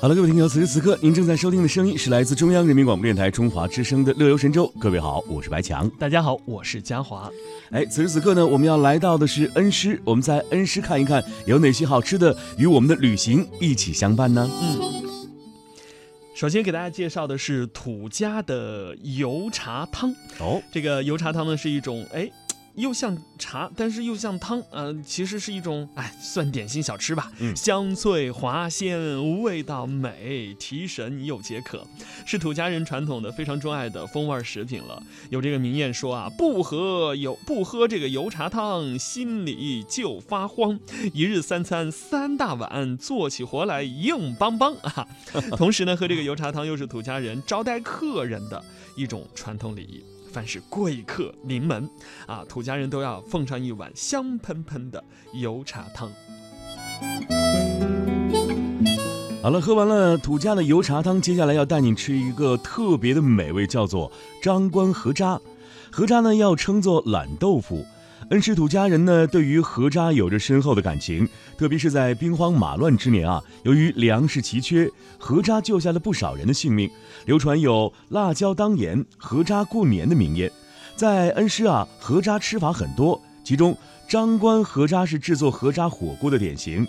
好了，各位听友，此时此刻您正在收听的声音是来自中央人民广播电台中华之声的《乐游神州》。各位好，我是白强。大家好，我是嘉华。哎，此时此刻呢，我们要来到的是恩施，我们在恩施看一看有哪些好吃的与我们的旅行一起相伴呢？嗯，首先给大家介绍的是土家的油茶汤。哦，这个油茶汤呢是一种哎。又像茶，但是又像汤，呃，其实是一种哎，算点心小吃吧。嗯，香脆滑鲜，味道美，提神又解渴，是土家人传统的非常钟爱的风味食品了。有这个名谚说啊，不喝油不喝这个油茶汤，心里就发慌。一日三餐三大碗，做起活来硬邦邦啊。同时呢，喝这个油茶汤又是土家人招待客人的一种传统礼仪。凡是贵客临门，啊，土家人都要奉上一碗香喷喷的油茶汤。好了，喝完了土家的油茶汤，接下来要带你吃一个特别的美味，叫做张关河渣。河渣呢，要称作懒豆腐。恩施土家人呢，对于河渣有着深厚的感情，特别是在兵荒马乱之年啊，由于粮食奇缺，河渣救下了不少人的性命。流传有“辣椒当盐，河渣过年”的名言。在恩施啊，河渣吃法很多，其中张关河渣是制作河渣火锅的典型。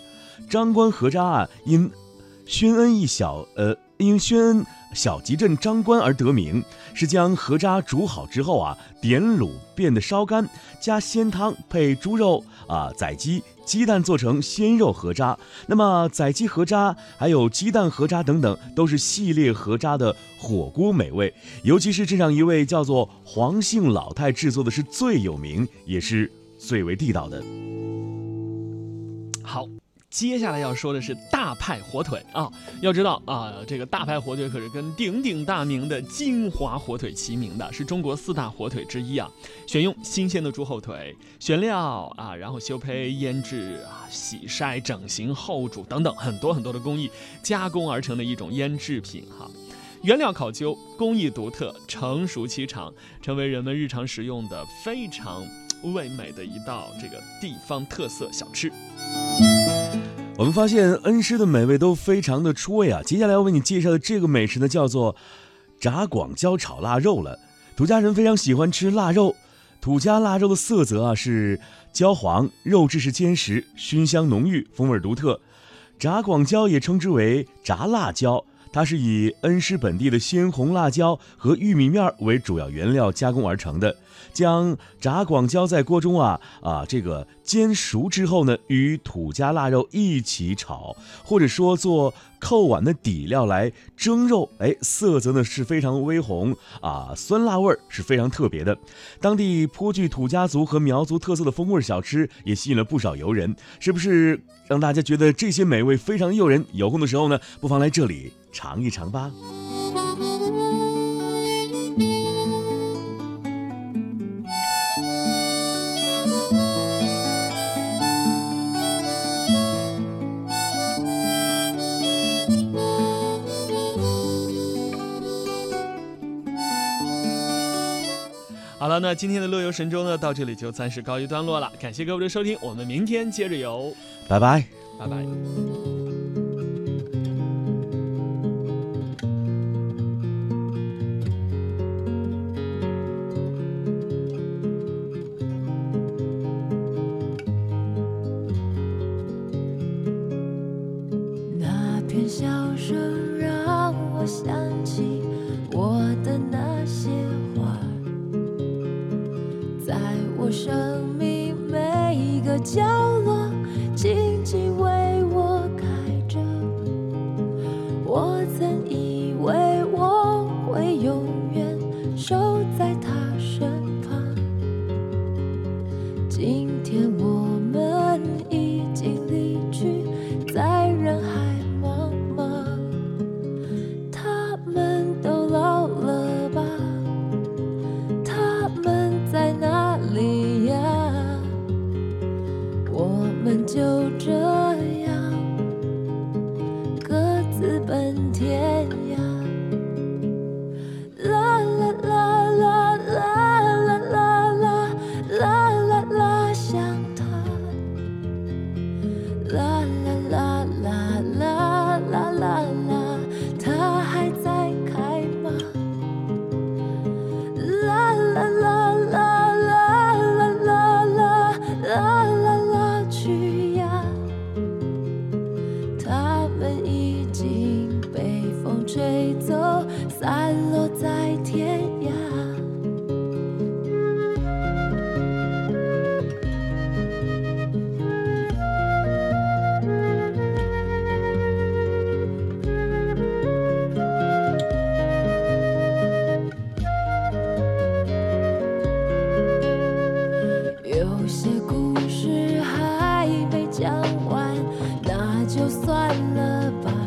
张关河渣啊，因宣恩一小呃，因宣恩。小集镇张关而得名，是将河渣煮好之后啊，点卤变得烧干，加鲜汤配猪肉啊、宰鸡、鸡蛋做成鲜肉河渣。那么宰鸡河渣还有鸡蛋河渣等等，都是系列河渣的火锅美味。尤其是镇上一位叫做黄姓老太制作的是最有名，也是最为地道的。好。接下来要说的是大派火腿啊，要知道啊，这个大派火腿可是跟鼎鼎大名的金华火腿齐名的，是中国四大火腿之一啊。选用新鲜的猪后腿，选料啊，然后修胚、腌制啊、洗晒、整形、后煮等等很多很多的工艺加工而成的一种腌制品哈。原料考究，工艺独特，成熟期长，成为人们日常食用的非常味美的一道这个地方特色小吃。我们发现恩施的美味都非常的出味啊！接下来要为你介绍的这个美食呢，叫做炸广椒炒腊肉了。土家人非常喜欢吃腊肉，土家腊肉的色泽啊是焦黄，肉质是坚实，熏香浓郁，风味独特。炸广椒也称之为炸辣椒。它是以恩施本地的鲜红辣椒和玉米面为主要原料加工而成的。将炸广椒在锅中啊啊这个煎熟之后呢，与土家腊肉一起炒，或者说做扣碗的底料来蒸肉。哎，色泽呢是非常微红啊，酸辣味儿是非常特别的。当地颇具土家族和苗族特色的风味小吃，也吸引了不少游人。是不是让大家觉得这些美味非常诱人？有空的时候呢，不妨来这里。尝一尝吧。好，那今天的乐游神州呢，到这里就暂时告一段落了。感谢各位的收听，我们明天接着游，拜拜，拜拜。在我生命每一个角落。吹走散落在天涯。有些故事还没讲完那就算了吧。